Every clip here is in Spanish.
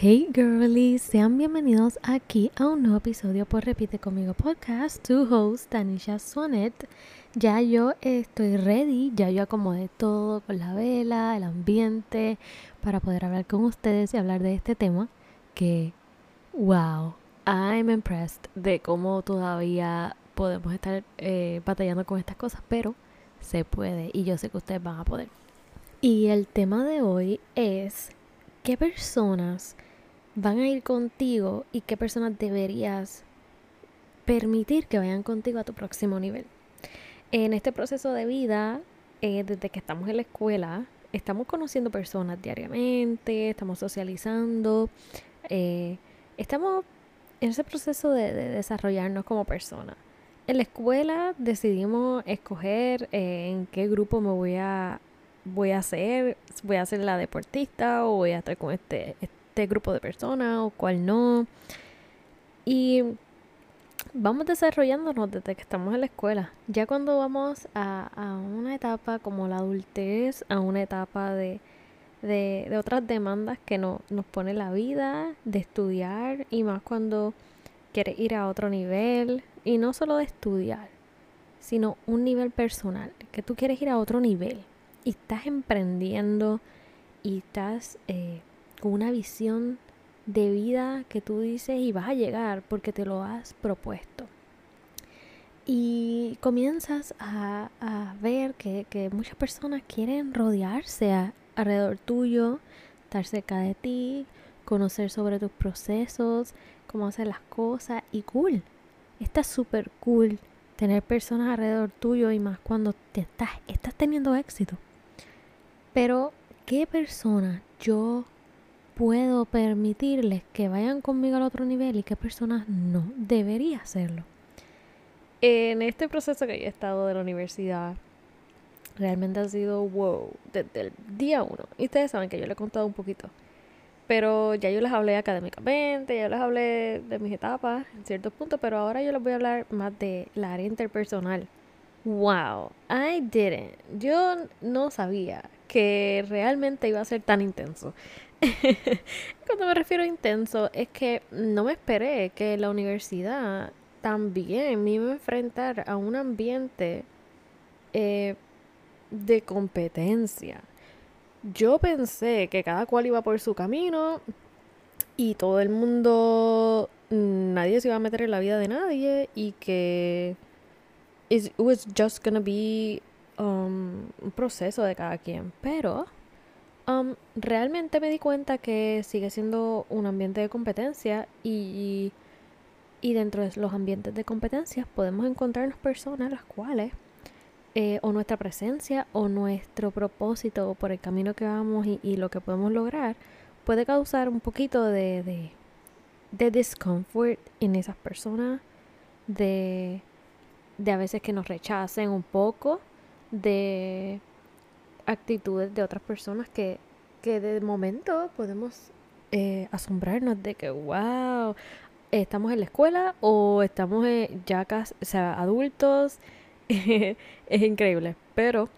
Hey girlies, sean bienvenidos aquí a un nuevo episodio por Repite conmigo podcast. Tu host, Tanisha Sonet. Ya yo estoy ready, ya yo acomodé todo con la vela, el ambiente, para poder hablar con ustedes y hablar de este tema que, wow, I'm impressed de cómo todavía podemos estar eh, batallando con estas cosas, pero se puede y yo sé que ustedes van a poder. Y el tema de hoy es qué personas van a ir contigo y qué personas deberías permitir que vayan contigo a tu próximo nivel. En este proceso de vida, eh, desde que estamos en la escuela, estamos conociendo personas diariamente, estamos socializando, eh, estamos en ese proceso de, desarrollarnos como personas. En la escuela decidimos escoger eh, en qué grupo me voy a voy a hacer, voy a ser la deportista o voy a estar con este, este grupo de personas o cuál no. Y vamos desarrollándonos desde que estamos en la escuela. Ya cuando vamos a, a una etapa como la adultez, a una etapa de, de, otras demandas que no, nos pone la vida, de estudiar y más cuando quieres ir a otro nivel. Y no solo de estudiar, sino un nivel personal, que tú quieres ir a otro nivel y estás emprendiendo y estás eh, con una visión de vida que tú dices y vas a llegar porque te lo has propuesto. Y comienzas a, ver que, muchas personas quieren rodearse alrededor tuyo, estar cerca de ti, conocer sobre tus procesos, cómo hacer las cosas y cool. Está súper cool tener personas alrededor tuyo y más cuando te estás, estás teniendo éxito. Pero, ¿qué persona yo puedo permitirles que vayan conmigo al otro nivel y qué personas no debería hacerlo. En este proceso que yo he estado de la universidad, realmente ha sido wow, desde el día uno. Y ustedes saben que yo les he contado un poquito. Pero ya yo les hablé académicamente, ya les hablé de mis etapas en ciertos puntos, pero ahora yo les voy a hablar más de la área interpersonal. Wow, I didn't. Yo no sabía que realmente iba a ser tan intenso. Cuando me refiero a intenso, es que no me esperé que la universidad también me iba a enfrentar a un ambiente eh, de competencia. Yo pensé que cada cual iba por su camino y todo el mundo, nadie se iba a meter en la vida de nadie y que it was just gonna be um, un proceso de cada quien. Pero Um, realmente me di cuenta que sigue siendo un ambiente de competencia y, y dentro de los ambientes de competencia podemos encontrarnos personas las cuales eh, o nuestra presencia o nuestro propósito por el camino que vamos y, lo que podemos lograr puede causar un poquito de, de, de discomfort en esas personas, de, de a veces que nos rechacen un poco, de actitudes de otras personas que, que de momento podemos eh, asombrarnos de que, wow, estamos en la escuela o estamos ya casi, o sea, adultos. es increíble. Pero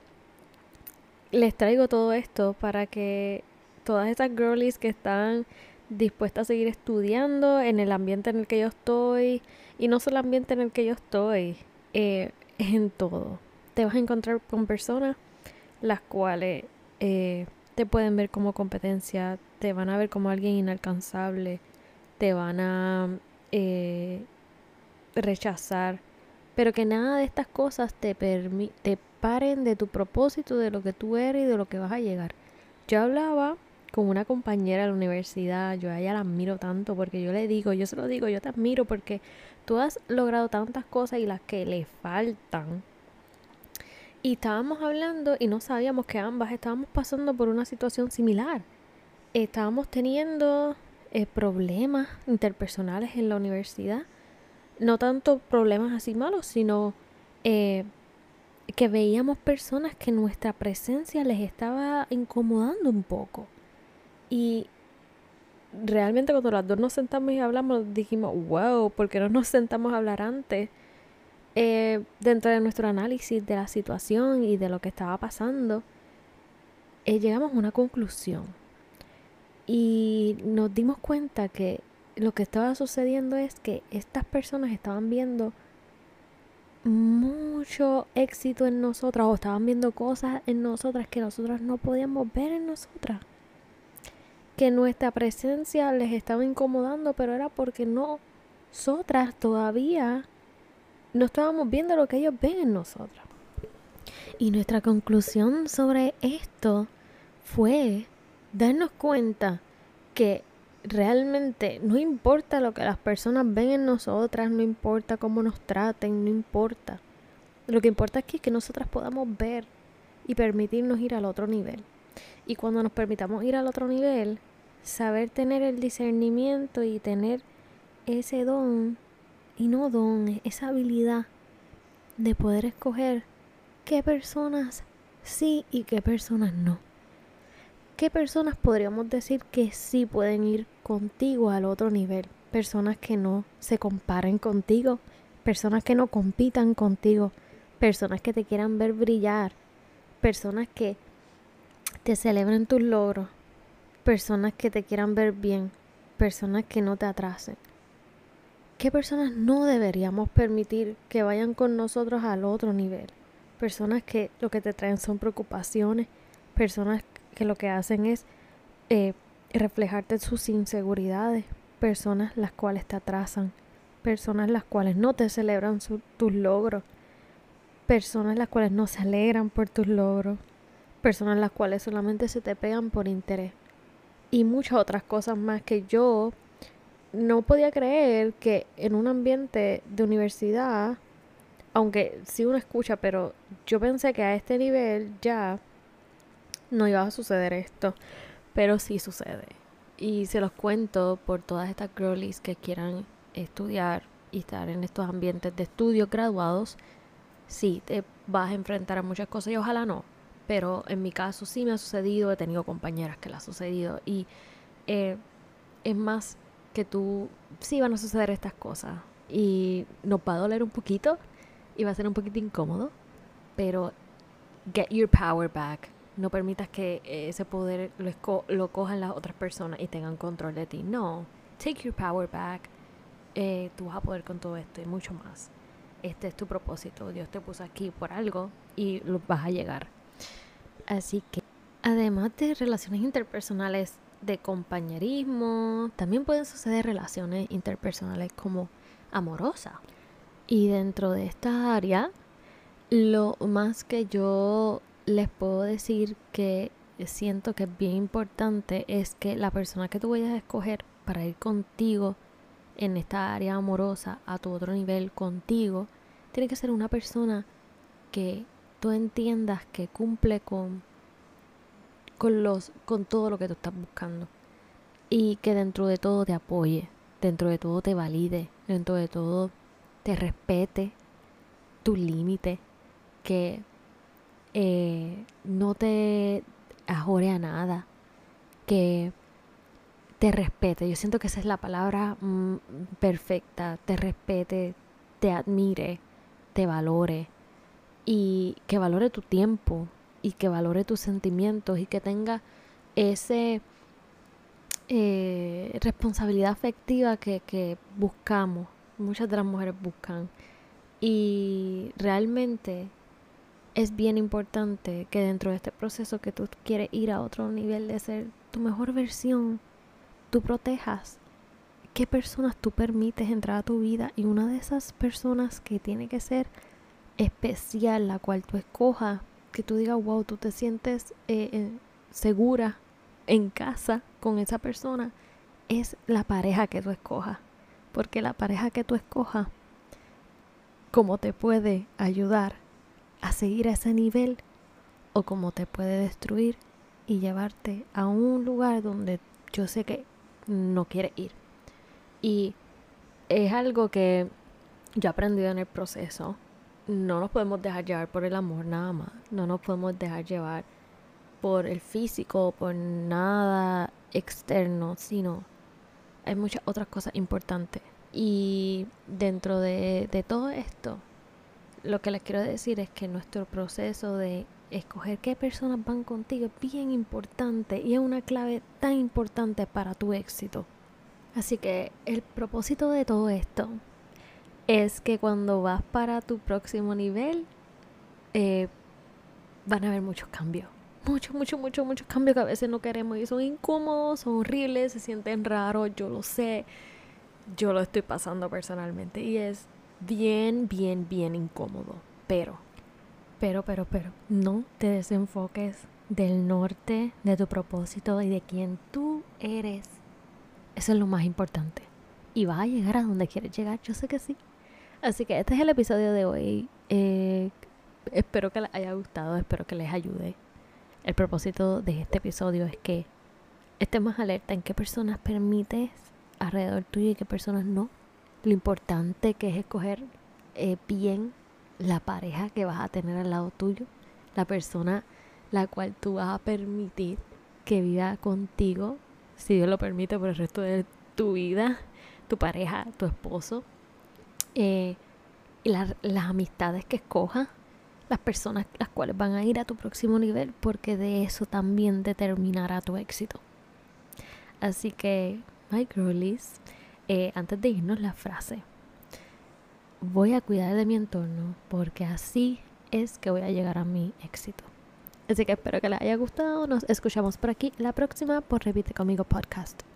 les traigo todo esto para que todas estas girlies que están dispuestas a seguir estudiando en el ambiente en el que yo estoy y no solo el ambiente en el que yo estoy, eh, en todo. Te vas a encontrar con personas las cuales eh, te pueden ver como competencia, te van a ver como alguien inalcanzable, te van a eh, rechazar, pero que nada de estas cosas te, te paren de tu propósito, de lo que tú eres y de lo que vas a llegar. Yo hablaba con una compañera de la universidad, yo a ella la admiro tanto porque yo le digo, yo se lo digo, yo te admiro porque tú has logrado tantas cosas y las que le faltan y estábamos hablando y no sabíamos que ambas estábamos pasando por una situación similar. Estábamos teniendo eh, problemas interpersonales en la universidad. No tanto problemas así malos, sino eh, que veíamos personas que nuestra presencia les estaba incomodando un poco. Y realmente cuando las dos nos sentamos y hablamos, dijimos, wow, ¿por qué no nos sentamos a hablar antes? Eh, dentro de nuestro análisis de la situación y de lo que estaba pasando, eh, llegamos a una conclusión. Y nos dimos cuenta que lo que estaba sucediendo es que estas personas estaban viendo mucho éxito en nosotras o estaban viendo cosas en nosotras que nosotras no podíamos ver en nosotras. Que nuestra presencia les estaba incomodando, pero era porque nosotras todavía no estábamos viendo lo que ellos ven en nosotras. Y nuestra conclusión sobre esto fue darnos cuenta que realmente no importa lo que las personas ven en nosotras, no importa cómo nos traten, no importa. Lo que importa es que nosotras podamos ver y permitirnos ir al otro nivel. Y cuando nos permitamos ir al otro nivel, saber tener el discernimiento y tener ese don, y no don, esa habilidad de poder escoger qué personas sí y qué personas no. ¿Qué personas podríamos decir que sí pueden ir contigo al otro nivel? Personas que no se comparen contigo, personas que no compitan contigo, personas que te quieran ver brillar, personas que te celebren tus logros, personas que te quieran ver bien, personas que no te atrasen. ¿Qué personas no deberíamos permitir que vayan con nosotros al otro nivel? Personas que lo que te traen son preocupaciones, personas que lo que hacen es eh, reflejarte sus inseguridades, personas las cuales te atrasan, personas las cuales no te celebran tus logros, personas las cuales no se alegran por tus logros, personas las cuales solamente se te pegan por interés y muchas otras cosas más que yo no podía creer que en un ambiente de universidad, aunque sí uno escucha, pero yo pensé que a este nivel ya no iba a suceder esto, pero sí sucede. Y se los cuento por todas estas girlies que quieran estudiar y estar en estos ambientes de estudios graduados. Sí, te vas a enfrentar a muchas cosas y ojalá no. Pero en mi caso sí me ha sucedido, he tenido compañeras que le ha sucedido. Y eh, es más que tú, sí van a suceder estas cosas. Y nos va a doler un poquito y va a ser un poquito incómodo. Pero get your power back no permitas que ese poder lo, lo, cojan las otras personas y tengan control de ti. No, take your power back. Eh, tú vas a poder con todo esto y mucho más. Este es tu propósito. Dios te puso aquí por algo y lo vas a llegar. Así que, además de relaciones interpersonales de compañerismo, también pueden suceder relaciones interpersonales como amorosas. Y dentro de esta área, lo más que yo les puedo decir que siento que es bien importante es que la persona que tú vayas a escoger para ir contigo en esta área amorosa a tu otro nivel contigo, tiene que ser una persona que tú entiendas que cumple con con los con todo lo que tú estás buscando. Y que dentro de todo te apoye, dentro de todo te valide, dentro de todo te respete tu límite, que eh, no te ajore a nada, que te respete. Yo siento que esa es la palabra mm, perfecta, te respete, te admire, te valore. Y que valore tu tiempo y que valore tus sentimientos y que tenga ese eh, responsabilidad afectiva que, que buscamos, muchas de las mujeres buscan. Y realmente es bien importante que dentro de este proceso que tú quieres ir a otro nivel de ser tu mejor versión, tú protejas qué personas tú permites entrar a tu vida y una de esas personas que tiene que ser especial, la cual tú escojas, que tú digas, wow, tú te sientes eh, eh, segura en casa con esa persona, es la pareja que tú escojas. Porque la pareja que tú escojas, como te puede ayudar a seguir a ese nivel o como te puede destruir y llevarte a un lugar donde yo sé que no quieres ir. Y es algo que yo he aprendido en el proceso. No nos podemos dejar llevar por el amor nada más. No nos podemos dejar llevar por el físico, por nada externo, sino hay muchas otras cosas importantes. Y dentro de, de todo esto, lo que les quiero decir es que nuestro proceso de escoger qué personas van contigo es bien importante y es una clave tan importante para tu éxito. Así que el propósito de todo esto es que cuando vas para tu próximo nivel, eh, van a haber muchos cambios. Muchos, muchos, muchos, muchos cambios que a veces no queremos y son incómodos, son horribles, se sienten raros, yo lo sé. Yo lo estoy pasando personalmente y es bien, bien, bien incómodo. Pero, pero, pero, pero, no te desenfoques del norte, de tu propósito y de quién tú eres. Eso es lo más importante. Y vas a llegar a donde quieres llegar, yo sé que sí. Así que este es el episodio de hoy. Eh, espero que les haya gustado, espero que les ayude. El propósito de este episodio es que estés más alerta en qué personas permites alrededor tuyo y qué personas no. Lo importante que es escoger eh, bien la pareja que vas a tener al lado tuyo, la persona la cual tú vas a permitir que viva contigo, si Dios lo permite, por el resto de tu vida, tu pareja, tu esposo, eh, y las amistades que escojas, las personas las cuales van a ir a tu próximo nivel, porque de eso también determinará tu éxito. Así que, my girlies, eh, antes de irnos la frase, voy a cuidar de mi entorno porque así es que voy a llegar a mi éxito. Así que espero que les haya gustado. Nos escuchamos por aquí la próxima por Repite conmigo podcast.